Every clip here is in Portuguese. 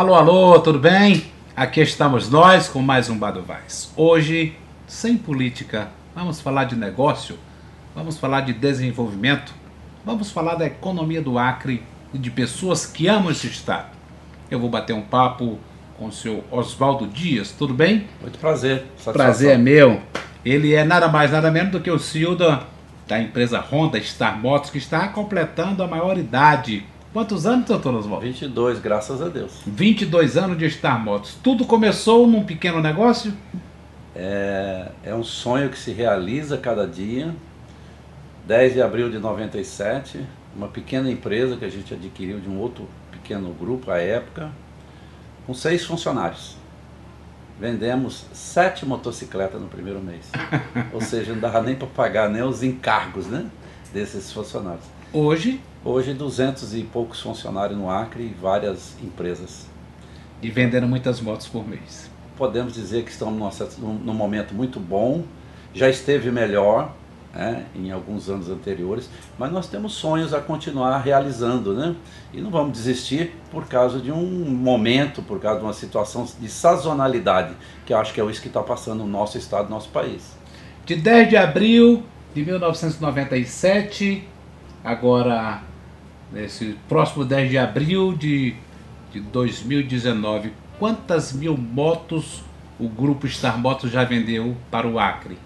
Alô, alô, tudo bem? Aqui estamos nós com mais um Badovais. Hoje, sem política, vamos falar de negócio, vamos falar de desenvolvimento, vamos falar da economia do Acre e de pessoas que amam esse estado. Eu vou bater um papo com o senhor Oswaldo Dias, tudo bem? Muito prazer. Satisfação. Prazer é meu. Ele é nada mais, nada menos do que o CEO da, da empresa Honda Star Motors, que está completando a maior idade. Quantos anos, doutor Oswaldo? 22, graças a Deus. 22 anos de Star Motors. Tudo começou num pequeno negócio? É, é um sonho que se realiza cada dia. 10 de abril de 97, uma pequena empresa que a gente adquiriu de um outro pequeno grupo à época, com seis funcionários. Vendemos sete motocicletas no primeiro mês. Ou seja, não dava nem para pagar nem os encargos né, desses funcionários. Hoje, Hoje, 200 e poucos funcionários no Acre e várias empresas. e vendendo muitas motos por mês. podemos dizer que estamos num, num momento muito bom, já esteve melhor né, em alguns anos anteriores, mas nós temos sonhos a continuar realizando, né? E não vamos desistir por causa de um momento, por causa de uma situação de sazonalidade, que eu acho que é isso que está passando no nosso estado, no nosso país. De 10 de abril de 1997, agora nesse próximo 10 de abril de, de 2019, quantas mil motos o grupo Star Motos já vendeu para o Acre?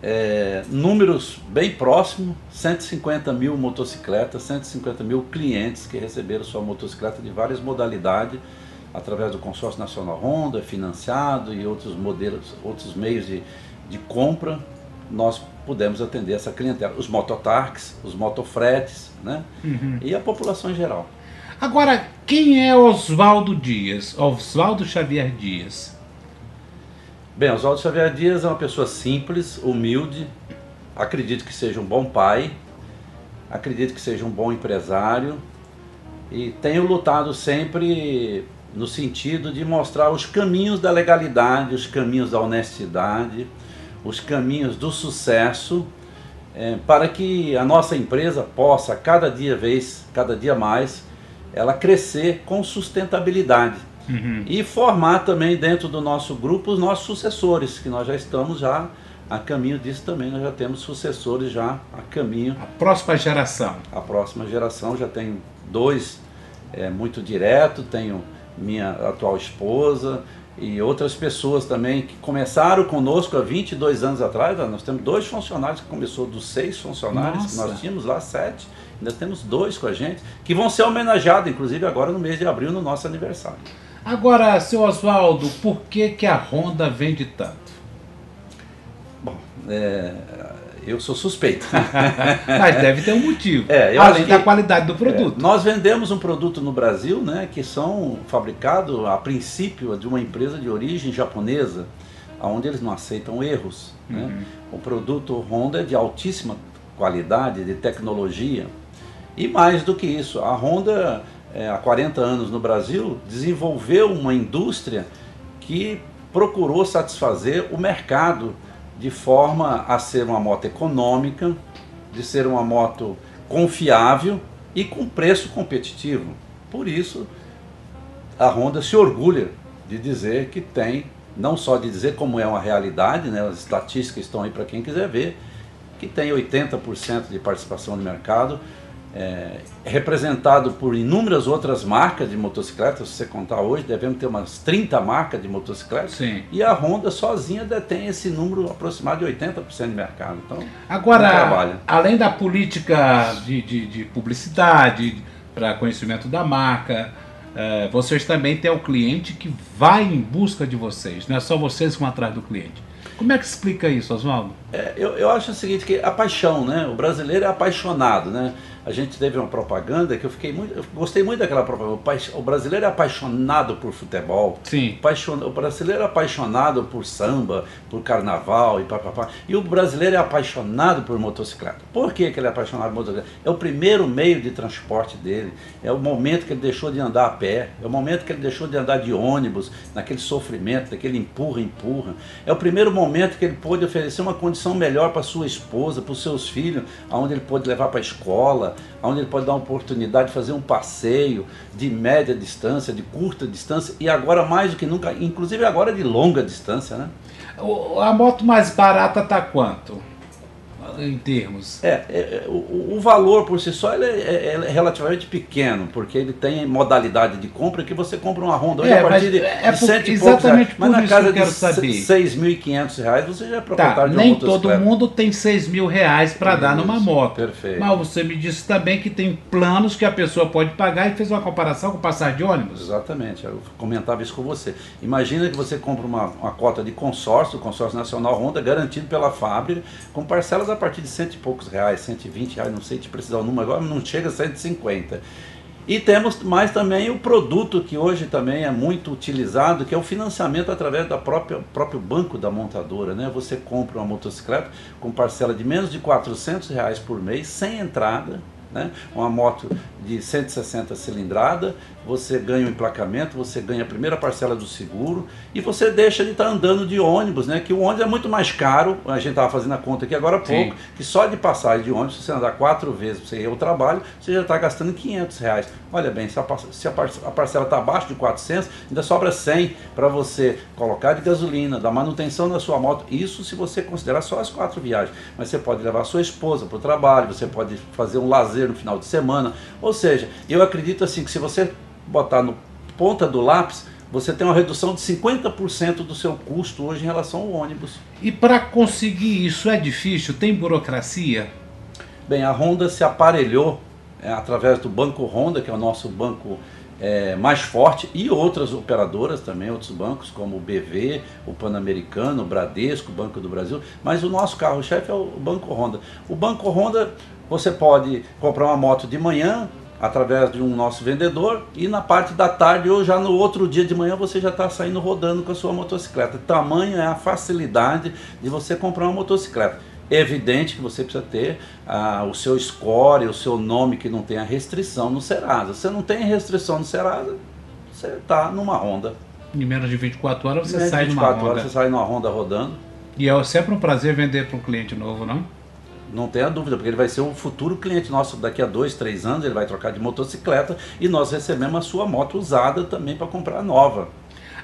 É, números bem próximos, 150 mil motocicletas, 150 mil clientes que receberam sua motocicleta de várias modalidades, através do consórcio nacional Honda, financiado e outros modelos, outros meios de, de compra, nós pudemos atender essa clientela. Os mototarques, os motofretes, né? E a população em geral. Agora, quem é Oswaldo Dias? Oswaldo Xavier Dias. Bem, Oswaldo Xavier Dias é uma pessoa simples, humilde, acredito que seja um bom pai, acredito que seja um bom empresário e tenho lutado sempre no sentido de mostrar os caminhos da legalidade, os caminhos da honestidade, os caminhos do sucesso, eh, para que a nossa empresa possa cada dia vez, cada dia mais, ela crescer com sustentabilidade e formar também dentro do nosso grupo os nossos sucessores, que nós já estamos já a caminho disso também, nós já temos sucessores já a caminho. A próxima geração. A próxima geração já tenho dois é, muito direto, tenho minha atual esposa e outras pessoas também que começaram conosco há 22 anos atrás. Nós temos dois funcionários que começou dos seis funcionários, que Nossa. nós tínhamos lá sete, ainda temos dois com a gente, que vão ser homenageados, inclusive agora no mês de abril, no nosso aniversário. Agora, seu Oswaldo, por que, que a Honda vende tanto? Bom, é, eu sou suspeito. Mas deve ter um motivo. É, além acho da que- qualidade do produto. É, nós vendemos um produto no Brasil, né, que são fabricados a princípio de uma empresa de origem japonesa, onde eles não aceitam erros. Né? O produto Honda é de altíssima qualidade, de tecnologia. E mais do que isso, a Honda, é, há 40 anos no Brasil, desenvolveu uma indústria que procurou satisfazer o mercado de forma a ser uma moto econômica, de ser uma moto confiável e com preço competitivo. Por isso, a Honda se orgulha de dizer que tem, não só de dizer como é uma realidade, né, as estatísticas estão aí para quem quiser ver, que tem 80% de participação no mercado, é, representado por inúmeras outras marcas de motocicletas. Se você contar hoje, devemos ter umas 30 marcas de motocicletas. Sim. E a Honda sozinha detém esse número aproximado de 80% de mercado. Então, Agora, além da política de, de, de publicidade, para conhecimento da marca, eh, vocês também têm o cliente que vai em busca de vocês, não é só vocês que vão atrás do cliente. Como é que explica isso, Oswaldo? É, eu, eu acho o seguinte, que a paixão, né? O brasileiro é apaixonado, né? A gente teve uma propaganda que eu fiquei muito. Eu gostei muito daquela propaganda. O, brasileiro é apaixonado por futebol. Sim. Apaixon- O brasileiro é apaixonado por samba, por carnaval e papapá. E o brasileiro é apaixonado por motocicleta. Por que, que ele é apaixonado por motocicleta? É o primeiro meio de transporte dele. É o momento que ele deixou de andar a pé. É o momento que ele deixou de andar de ônibus, naquele sofrimento, daquele empurra, empurra. É o primeiro momento que ele pôde oferecer uma condição melhor para sua esposa, para os seus filhos, aonde ele pode levar para a escola, onde ele pode dar uma oportunidade de fazer um passeio de média distância, de curta distância e agora mais do que nunca, inclusive agora de longa distância, né? A moto mais barata tá quanto? Em termos. É, é, é, o, o valor por si só ele é, é- é relativamente pequeno, porque ele tem modalidade de compra que você compra uma Honda hoje É, a partir de, é de cento e poucos exatamente reais. Mas por na isso casa que eu quero de saber. 6.500 reais você já é Tá, proprietário de uma nem todo mundo tem 6 mil reais para dar numa moto. perfeito. Mas você me disse também que tem planos que a pessoa pode pagar e fez uma comparação com passar de ônibus. Exatamente, eu comentava isso com você. Imagina que você compra uma, uma cota de consórcio, o consórcio nacional Honda, garantido pela fábrica, com parcelas a partir de cento e poucos reais, 120 reais, não sei te precisar o número agora, não chega a 150. E temos mais também o produto que hoje também é muito utilizado, que é o financiamento através do próprio banco da montadora. Né? Você compra uma motocicleta com parcela de menos de 400 reais por mês, sem entrada, né? uma moto de 160 cilindrada, você ganha o emplacamento, você ganha a primeira parcela do seguro e você deixa de estar andando de ônibus, né? Que o ônibus é muito mais caro, a gente estava fazendo a conta aqui agora há pouco, Sim. que só de passagem de ônibus, se você andar quatro vezes para você ir ao trabalho, você já está gastando 500 reais. Olha bem, se a, se a par- a parcela está abaixo de 400, ainda sobra 100 para você colocar de gasolina, da manutenção da sua moto. Isso se você considerar só as quatro viagens. Mas você pode levar sua esposa para o trabalho, você pode fazer um lazer no final de semana. Ou seja, eu acredito assim que se você botar no ponta do lápis, você tem uma redução de 50% do seu custo hoje em relação ao ônibus. E para conseguir isso é difícil? Tem burocracia? Bem, a Honda se aparelhou é, através do Banco Honda, que é o nosso banco é, mais forte, e outras operadoras também, outros bancos, como o BV, o Pan-Americano, o Bradesco, o Banco do Brasil, mas o nosso carro-chefe é o Banco Honda. O Banco Honda, você pode comprar uma moto de manhã, através de um nosso vendedor e na parte da tarde ou já no outro dia de manhã você já está saindo rodando com a sua motocicleta. Tamanho é a facilidade de você comprar uma motocicleta. É evidente que você precisa ter ah, o seu score, o seu nome que não tenha restrição no Serasa. Se você não tem restrição no Serasa, você está numa Honda. Em menos de 24 horas você Em sai numa 24 Honda. horas você sai numa Honda rodando. E é sempre um prazer vender para um cliente novo, não? Não tenha dúvida, porque ele vai ser um futuro cliente nosso daqui a dois, três anos, ele vai trocar de motocicleta e nós recebemos a sua moto usada também para comprar nova.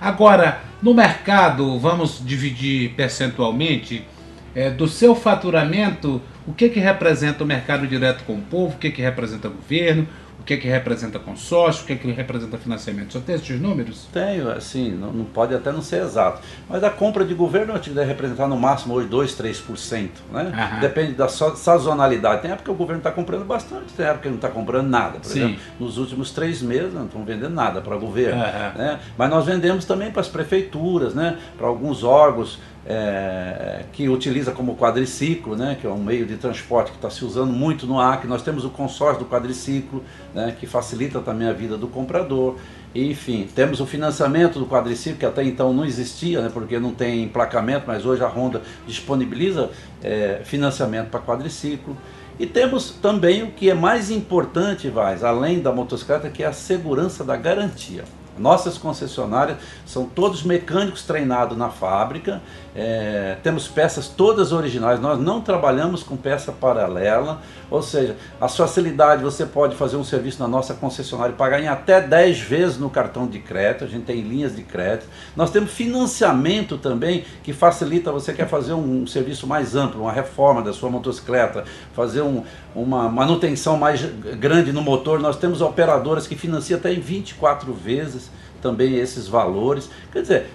Agora, no mercado, vamos dividir percentualmente, é, do seu faturamento, o que, que representa o mercado direto com o povo, o que, que representa governo, o que, que representa consórcio, o que, que representa financiamento. Só tem esses números? Tenho, assim, não, não pode até não ser exato. Mas a compra de governo deve representar no máximo hoje 2, 3%. Né? Aham. Depende da sa- sazonalidade. Tem época que o governo está comprando bastante, tem época que não está comprando nada. Por Sim. exemplo, nos últimos três meses não estão vendendo nada para o governo. Aham. né? Mas nós vendemos também para as prefeituras, né? para alguns órgãos é, que utiliza como quadriciclo, né? que é um meio de transporte que está se usando muito no Acre. Nós temos o consórcio do quadriciclo, né? que facilita também a vida do comprador. Enfim, temos o financiamento do quadriciclo, que até então não existia, né? porque não tem emplacamento, mas hoje a Honda disponibiliza é, financiamento para quadriciclo. E temos também o que é mais importante, Vaz, além da motocicleta, que é a segurança da garantia. Nossas concessionárias são todos mecânicos treinados na fábrica, é, temos peças todas originais, nós não trabalhamos com peça paralela, ou seja, a facilidade você pode fazer um serviço na nossa concessionária e pagar em até 10 vezes no cartão de crédito, a gente tem linhas de crédito. Nós temos financiamento também que facilita, você quer fazer um, um serviço mais amplo, uma reforma da sua motocicleta, fazer um, uma manutenção mais grande no motor, nós temos operadoras que financiam até em 24 vezes também esses valores. Quer dizer,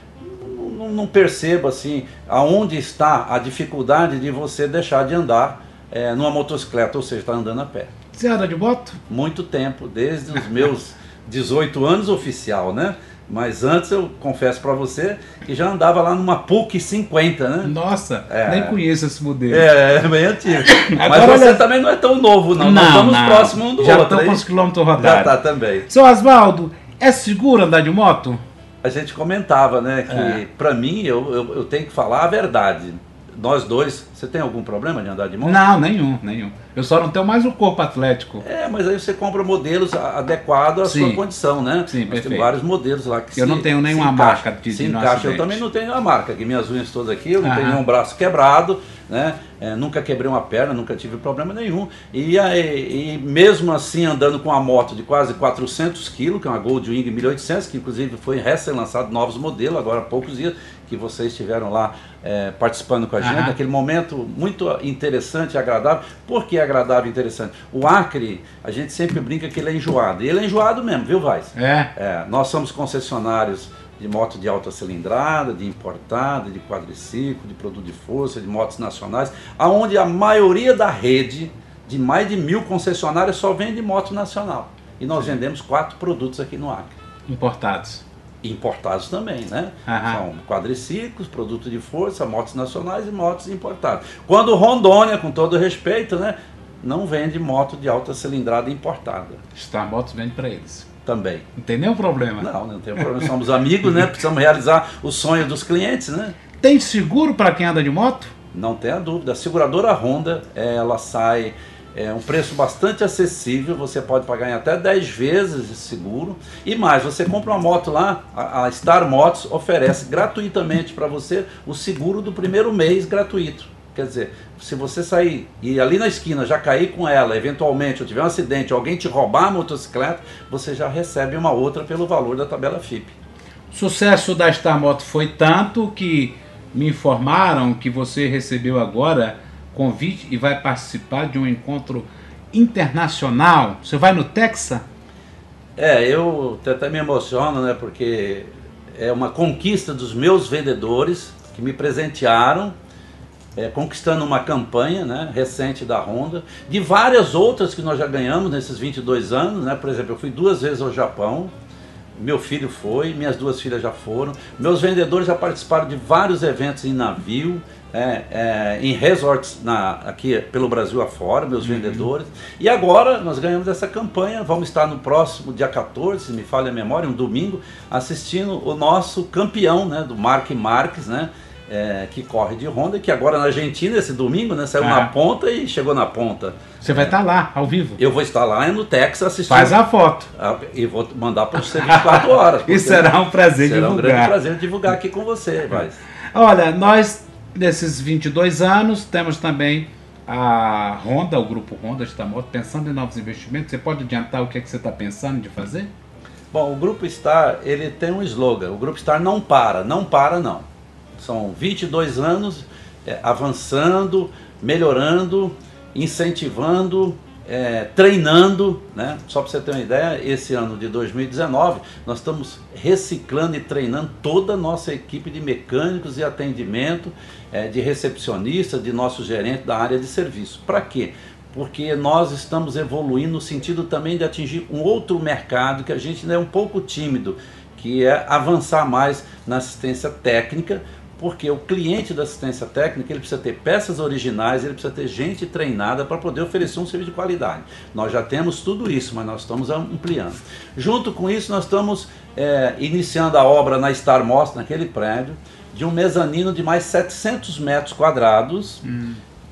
não, não percebo assim aonde está a dificuldade de você deixar de andar é, numa motocicleta, ou seja, está andando a pé. Você anda de moto? Muito tempo, desde os meus 18 anos oficial, né? Mas antes eu confesso para você que já andava lá numa PUC 50, né? Nossa, É. nem conheço esse modelo. É, é bem antigo. Mas Agora, você olha- também não é tão novo, não. Nós estamos próximos um do Já outro. estão aí. com os quilômetros Já rodados. tá também. Seu Oswaldo, é seguro andar de moto? A gente comentava, né, que É. para mim eu, eu, eu tenho que falar a verdade. Nós dois, você tem algum problema de andar de moto? Não, nenhum, nenhum. Eu só não tenho mais o corpo atlético. É, mas aí você compra modelos a- adequados à Sim. sua condição, né? Sim, Nós perfeito. temos vários modelos lá que Eu se- não tenho nenhuma encaixa. marca de- se de encaixa. Eu também não tenho nenhuma marca, aqui minhas unhas todas aqui, eu não tenho Aham. nenhum braço quebrado, né? É, nunca quebrei uma perna, nunca tive problema nenhum. E, aí, e mesmo assim andando com uma moto de quase 400 quilos, que é uma Goldwing 1800, que inclusive foi recém-lançado novos modelos agora há poucos dias, que vocês estiveram lá é, participando com a gente, Aham. naquele momento muito interessante e agradável. Por que agradável e interessante? O Acre, a gente sempre brinca que ele é enjoado. E ele é enjoado mesmo, viu, Vaz? É. É, nós somos concessionários de moto de alta cilindrada, de importada, de quadriciclo, de produto de força, de motos nacionais, aonde a maioria da rede, de mais de mil concessionárias, só vende moto nacional. E nós vendemos quatro produtos aqui no Acre. Importados. Importados também, né? Aham. São quadriciclos, produto de força, motos nacionais e motos importadas. Quando Rondônia, com todo respeito, né, não vende moto de alta cilindrada importada Star Motos vende para eles. também. Não tem nenhum problema. Não, não tem problema. Somos amigos, né? Precisamos realizar os sonhos dos clientes, né? Tem seguro para quem anda de moto? Não tenha dúvida. A seguradora Honda, ela sai é um preço bastante acessível, você pode pagar em até 10 vezes de seguro. E mais, você compra uma moto lá, a, Star Motos oferece gratuitamente para você o seguro do primeiro mês gratuito. Quer dizer, se você sair e ali na esquina já cair com ela, eventualmente, ou tiver um acidente, alguém te roubar a motocicleta, você já recebe uma outra pelo valor da tabela FIP. O sucesso da Star Moto foi tanto que me informaram que você recebeu agora convite e vai participar de um encontro internacional. Você vai no Texas? É, eu até me emociono, né? Porque é uma conquista dos meus vendedores que me presentearam, é, conquistando uma campanha né, recente da Honda, de várias outras que nós já ganhamos nesses 22 anos, né? Por exemplo, eu fui duas vezes ao Japão, meu filho foi, minhas duas filhas já foram, meus vendedores já participaram de vários eventos em navio, é, é, em resorts na, aqui pelo Brasil afora, meus vendedores. E agora nós ganhamos essa campanha, vamos estar no próximo dia 14, se me falha a memória, um domingo, assistindo o nosso campeão né, do Mark Marques, né? é, que corre de Honda, que agora na Argentina, esse domingo, né, saiu Ah. na ponta e chegou na ponta. Você vai estar lá, ao vivo. Eu vou estar lá no Texas assistindo. Faz a foto. Ah, E vou mandar para você 24 horas. E será um prazer será um grande divulgar. prazer divulgar aqui com você. Olha, nós, nesses 22 anos, temos também a Honda, o grupo Honda Star Moto, pensando em novos investimentos. Você pode adiantar o que, é que você está pensando de fazer? Bom, o Grupo Star, ele tem um slogan. O Grupo Star não para, não para não. São 22 anos é, avançando, melhorando, incentivando, é, treinando, né? Só para você ter uma ideia, esse ano de 2019 nós estamos reciclando e treinando toda a nossa equipe de mecânicos e atendimento, é, de recepcionistas, de nosso gerente da área de serviço. Para quê? Porque nós estamos evoluindo no sentido também de atingir um outro mercado que a gente ainda é um pouco tímido, que é avançar mais na assistência técnica, porque o cliente da assistência técnica ele precisa ter peças originais, ele precisa ter gente treinada para poder oferecer um serviço de qualidade. Nós já temos tudo isso, mas nós estamos ampliando. Junto com isso, nós estamos é, iniciando a obra na Star Most, naquele prédio, de um mezanino de mais 700 metros quadrados,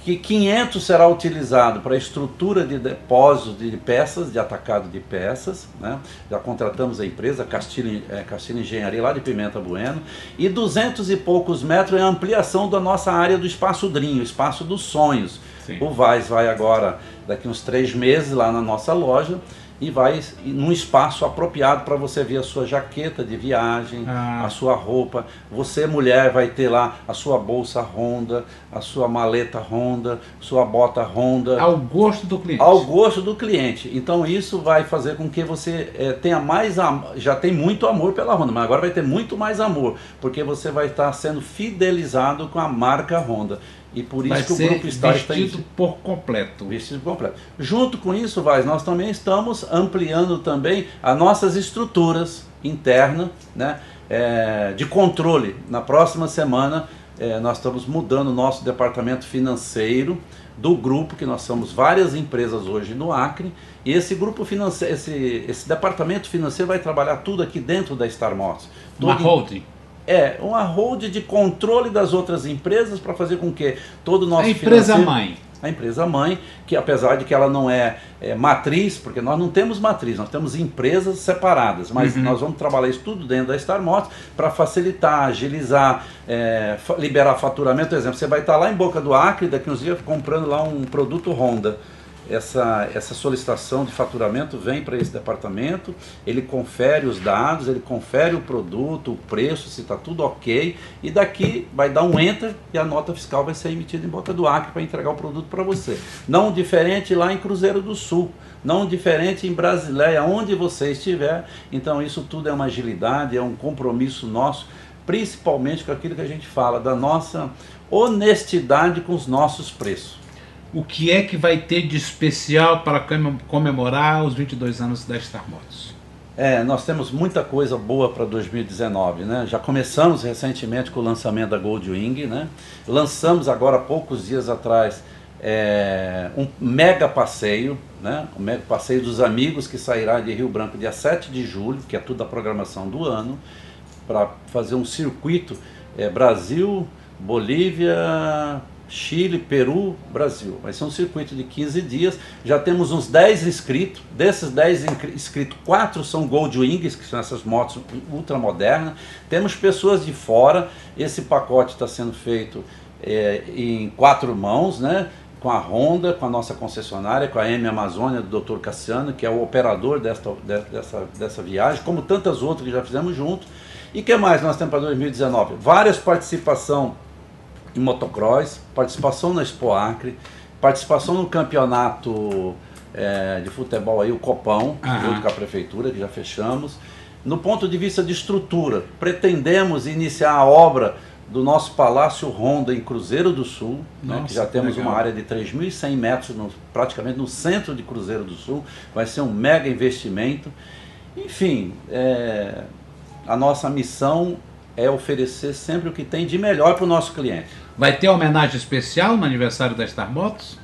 que 500 será utilizado para estrutura de depósitos de peças, de atacado de peças, né? já contratamos a empresa Castilho, é, Castilho Engenharia lá de Pimenta Bueno, e 200 e poucos metros é a ampliação da nossa área do Espaço Drinho, Espaço dos Sonhos. Sim. O Vaz vai agora, daqui uns três meses, lá na nossa loja, e vai num espaço apropriado para você ver a sua jaqueta de viagem, Ah. a sua roupa. Você, mulher, vai ter lá a sua bolsa Honda, a sua maleta Honda, sua bota Honda. Ao gosto do cliente. Ao gosto do cliente. Então isso vai fazer com que você eh, tenha mais amor. Já tem muito amor pela Honda, mas agora vai ter muito mais amor, porque você vai estar sendo fidelizado com a marca Honda. E por isso Vai que o Grupo está vestido por completo. Vestido completo. Junto com isso, Vaz, nós também estamos ampliando também as nossas estruturas internas né, é, de controle. Na próxima semana, é, nós estamos mudando o nosso departamento financeiro do grupo, que nós somos várias empresas hoje no Acre, e esse grupo financeiro, esse, esse departamento financeiro vai trabalhar tudo aqui dentro da Star Motors. Uma holding. É, uma hold de controle das outras empresas para fazer com que todo o nosso A empresa mãe. a empresa mãe, que apesar de que ela não é, é, matriz, porque nós não temos matriz, nós temos empresas separadas, mas Uhum. nós vamos trabalhar isso tudo dentro da Star Motors para facilitar, agilizar, é, liberar faturamento. Por exemplo, você vai estar lá em Boca do Acre, daqui uns dias comprando lá um produto Honda. Essa, essa solicitação de faturamento vem para esse departamento, ele confere os dados, ele confere o produto, o preço, se está tudo ok, e daqui vai dar um enter e a nota fiscal vai ser emitida em Boca do Acre para entregar o produto para você. Não diferente lá em Cruzeiro do Sul, não diferente em Brasileia, onde você estiver. Então isso tudo é uma agilidade, é um compromisso nosso, principalmente com aquilo que a gente fala, da nossa honestidade com os nossos preços. O que é que vai ter de especial para comem- comemorar os 22 anos da Star Motors? É, nós temos muita coisa boa para 2019, né? Já começamos recentemente com o lançamento da Goldwing, né? Lançamos agora, poucos dias atrás, é, um mega passeio, né? O mega passeio dos amigos que sairá de Rio Branco dia 7 de julho, que é tudo a programação do ano, para fazer um circuito é, Brasil, Bolívia, Chile, Peru, Brasil. Vai ser um circuito de 15 dias. Já temos uns 10 inscritos. Desses 10 incri- inscritos, 4 são Gold Wings, que são essas motos ultramodernas. Temos pessoas de fora. Esse pacote está sendo feito é, em quatro mãos, né? Com a Honda, com a nossa concessionária, com a M Amazônia do Dr. Cassiano, que é o operador desta, de- dessa, dessa viagem, como tantas outras que já fizemos junto. E que mais nós temos para 2019? Várias participação em motocross, participação na Expo Acre, participação no campeonato eh, de futebol aí, o Copão, Aham. junto com a prefeitura, que já fechamos. No ponto de vista de estrutura, pretendemos iniciar a obra do nosso Palácio Honda em Cruzeiro do Sul, né, Nossa, que já temos legal. uma área de 3.100 metros, no- praticamente no centro de Cruzeiro do Sul. Vai ser um mega investimento. Enfim, é, a nossa missão é oferecer sempre o que tem de melhor para o nosso cliente. Vai ter homenagem especial no aniversário da Star Motors?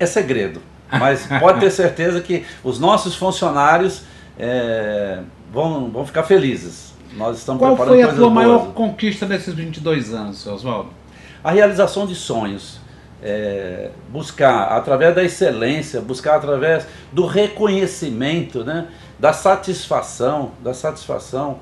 É segredo, mas pode ter certeza que os nossos funcionários é, vão, vão ficar felizes. Nós estamos Qual preparando foi a tua maior conquista desses 22 anos, Oswaldo? A realização de sonhos. é, buscar através da excelência, buscar através do reconhecimento, né, da satisfação, da satisfação,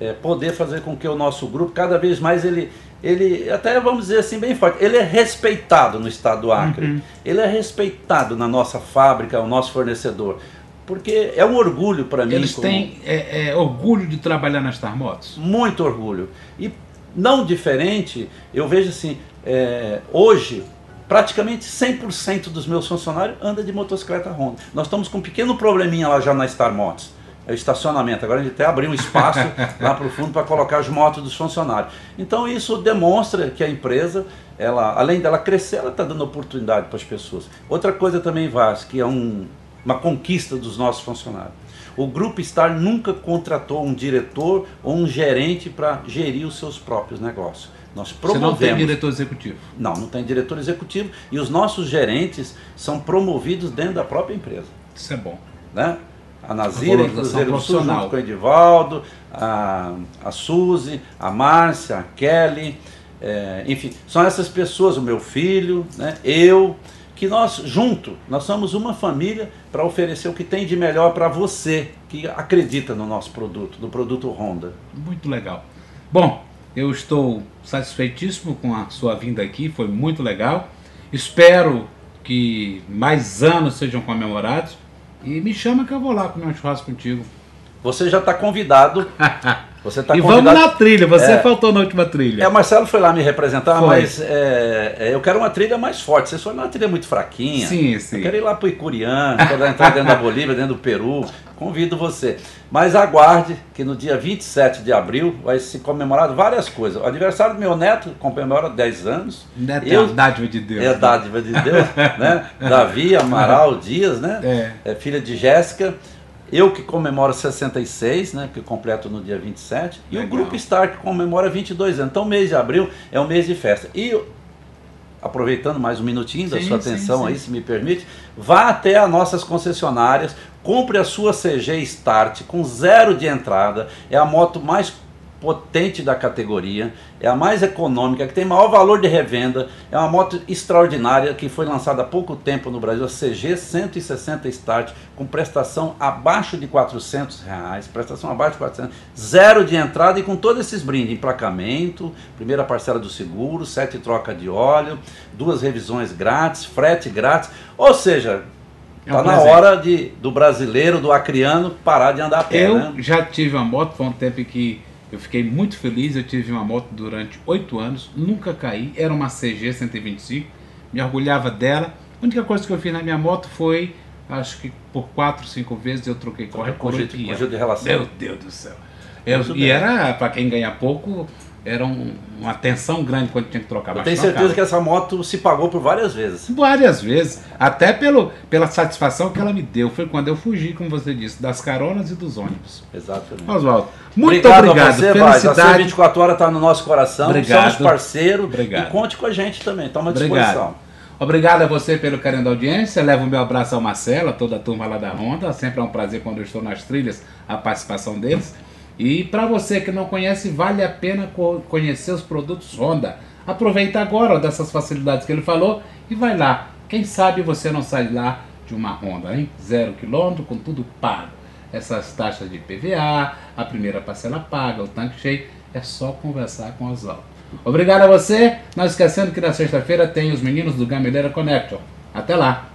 é, poder fazer com que o nosso grupo cada vez mais ele, ele até vamos dizer assim bem forte, ele é respeitado no estado do Acre, Uhum. ele é respeitado na nossa fábrica, o nosso fornecedor, porque é um orgulho para mim. Eles como- têm é, é, orgulho de trabalhar na Star Motors? muito orgulho. E não diferente, eu vejo assim, é, hoje, praticamente 100% dos meus funcionários anda de motocicleta Honda. Nós estamos com um pequeno probleminha lá já na Star Motors. É o estacionamento. Agora a gente até abriu um espaço lá para o fundo para colocar as motos dos funcionários. Então isso demonstra que a empresa, ela, além dela crescer, ela está dando oportunidade para as pessoas. Outra coisa também, Vaz, que é um, uma conquista dos nossos funcionários. O Grupo Star nunca contratou um diretor ou um gerente para gerir os seus próprios negócios. Nós Você não tem promovemos. diretor executivo. Não, não tem diretor executivo e os nossos gerentes são promovidos dentro da própria empresa. Isso é bom. Né? A Nazira, em valorização Cruzeiro profissional. junto com o Edivaldo, a, a Suzy, a Márcia, a Kelly, é, enfim, são essas pessoas, o meu filho, né, eu, que nós junto, nós somos uma família para oferecer o que tem de melhor para você que acredita no nosso produto, no produto Honda. Muito legal. Bom, eu estou satisfeitíssimo com a sua vinda aqui, foi muito legal. Espero que mais anos sejam comemorados e me chama que eu vou lá comer um churrasco contigo. Você já está convidado. Você está e convidado. vamos na trilha, você É. faltou na última trilha. É, o Marcelo foi lá me representar, Foi. mas é, é, eu quero uma trilha mais forte. Vocês foram numa trilha muito fraquinha. Sim, sim. Eu quero ir lá para o Icuriã, quero entrar dentro da Bolívia, dentro do Peru. Convido você. Mas aguarde que no dia 27 de abril vai se comemorar várias coisas. O aniversário do meu neto comemora 10 anos. Neto é Eu- uma dádiva de Deus. É a né? dádiva de Deus, né? Davi Amaral Dias, né? É. É filha de Jéssica. Eu que comemoro 66, né? Que completo no dia 27. E o Legal. Grupo Star que comemora 22 anos. Então, o mês de abril é um mês de festa. E aproveitando mais um minutinho da Sim, sua sim, atenção sim. aí, se me permite, vá até as nossas concessionárias, compre a sua CG Start com zero de entrada, é a moto mais potente da categoria, é a mais econômica, que tem maior valor de revenda, é uma moto extraordinária que foi lançada há pouco tempo no Brasil, a CG 160 Start, com prestação abaixo de 400 reais, prestação abaixo de 400, zero de entrada e com todos esses brindes, emplacamento, primeira parcela do seguro, sete troca de óleo, duas revisões grátis, frete grátis, ou seja, É um Tá na presente. hora de, do brasileiro, do acriano, parar de andar a pé, Eu né? já tive uma moto, foi um tempo em que eu fiquei muito feliz. Eu tive uma moto durante oito anos, nunca caí. Era uma CG 125, me orgulhava dela. A única coisa que eu fiz na minha moto foi, acho que por quatro, cinco vezes eu troquei correia por conjunto de relação. Meu Deus do céu. Eu- e bem. era, para quem ganha pouco, era um- uma tensão grande quando tinha que trocar. Eu tenho trocava. certeza que essa moto se pagou por várias vezes. Várias vezes, até pelo, pela satisfação que ela me deu. Foi quando eu fugi, como você disse, das caronas e dos ônibus. Exatamente. Oswaldo, muito obrigado, obrigado. a você, Vaz. A Felicidade. 24 horas está no nosso coração. Obrigado. Somos parceiro. Obrigado. E conte com a gente também. Estamos à disposição. Obrigado. Obrigado a você pelo carinho da audiência. Levo o meu abraço ao Marcelo, a toda a turma lá da Honda. Sempre é um prazer quando eu estou nas trilhas a participação deles. E para você que não conhece, vale a pena co- conhecer os produtos Honda. Aproveita agora dessas facilidades que ele falou e vai lá. Quem sabe você não sai lá de uma Honda, hein? Zero quilômetro, com tudo pago. Essas taxas de PVA, a primeira parcela paga, o tanque cheio, é só conversar com o Oswaldo. Obrigado a você. Não esquecendo que na sexta-feira tem os meninos do Gameleira Connection. Até lá!